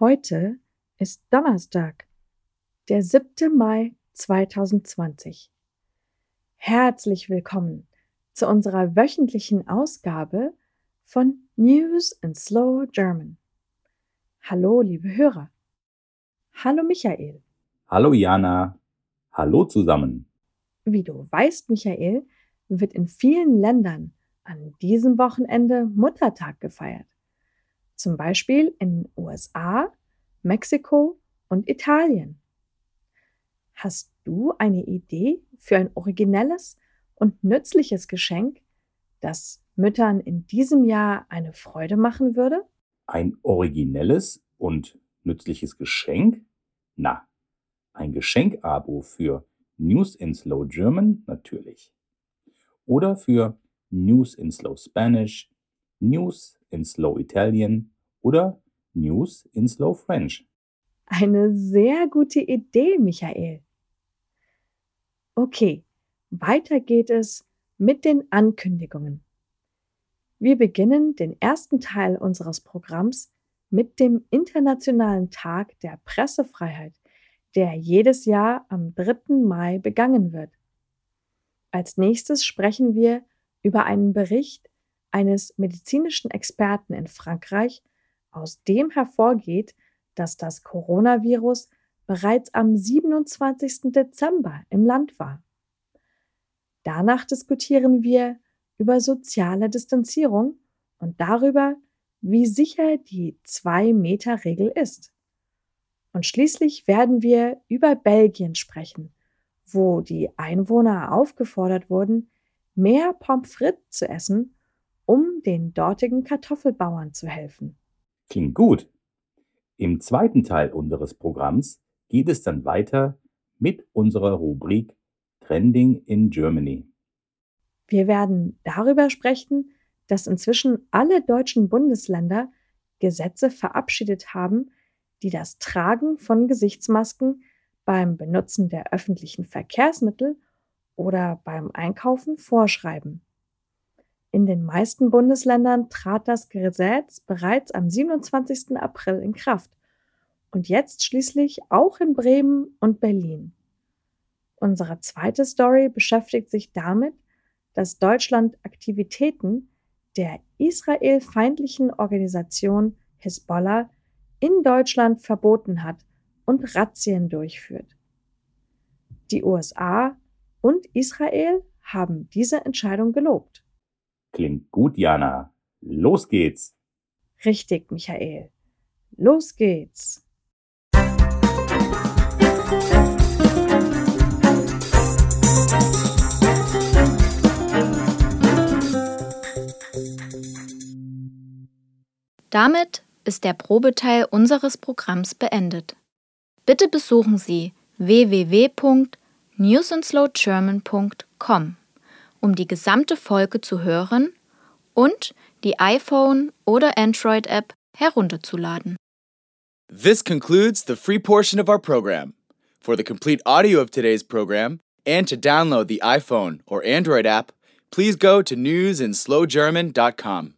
Heute ist Donnerstag, der 7. Mai 2020. Herzlich willkommen zu unserer wöchentlichen Ausgabe von News in Slow German. Hallo, liebe Hörer. Hallo, Michael. Hallo, Jana. Hallo zusammen. Wie du weißt, Michael, wird in vielen Ländern an diesem Wochenende Muttertag gefeiert. Zum Beispiel in USA, Mexiko und Italien. Hast du eine Idee für ein originelles und nützliches Geschenk, das Müttern in diesem Jahr eine Freude machen würde? Ein originelles und nützliches Geschenk? Na, ein Geschenkabo für News in Slow German natürlich. Oder für News in Slow Spanish, News in Slow Italian oder News in Slow French. Eine sehr gute Idee, Michael. Okay, weiter geht es mit den Ankündigungen. Wir beginnen den ersten Teil unseres Programms mit dem Internationalen Tag der Pressefreiheit, der jedes Jahr am 3. Mai begangen wird. Als nächstes sprechen wir über einen Bericht eines medizinischen Experten in Frankreich, aus dem hervorgeht, dass das Coronavirus bereits am 27. Dezember im Land war. Danach diskutieren wir über soziale Distanzierung und darüber, wie sicher die Zwei-Meter-Regel ist. Und schließlich werden wir über Belgien sprechen, wo die Einwohner aufgefordert wurden, mehr Pommes frites zu essen, um den dortigen Kartoffelbauern zu helfen. Klingt gut. Im zweiten Teil unseres Programms geht es dann weiter mit unserer Rubrik Trending in Germany. Wir werden darüber sprechen, dass inzwischen alle deutschen Bundesländer Gesetze verabschiedet haben, die das Tragen von Gesichtsmasken beim Benutzen der öffentlichen Verkehrsmittel oder beim Einkaufen vorschreiben. In den meisten Bundesländern trat das Gesetz bereits am 27. April in Kraft und jetzt schließlich auch in Bremen und Berlin. Unsere zweite Story beschäftigt sich damit, dass Deutschland Aktivitäten der israelfeindlichen Organisation Hisbollah in Deutschland verboten hat und Razzien durchführt. Die USA und Israel haben diese Entscheidung gelobt. Klingt gut, Jana. Los geht's. Richtig, Michael. Los geht's. Damit ist der Probeteil unseres Programms beendet. Bitte besuchen Sie www.newsandslowgerman.com, um die gesamte Folge zu hören und die iPhone- oder Android-App herunterzuladen. This concludes the free portion of our program. For the complete audio of today's program and to download the iPhone or Android app, please go to newsandslowgerman.com.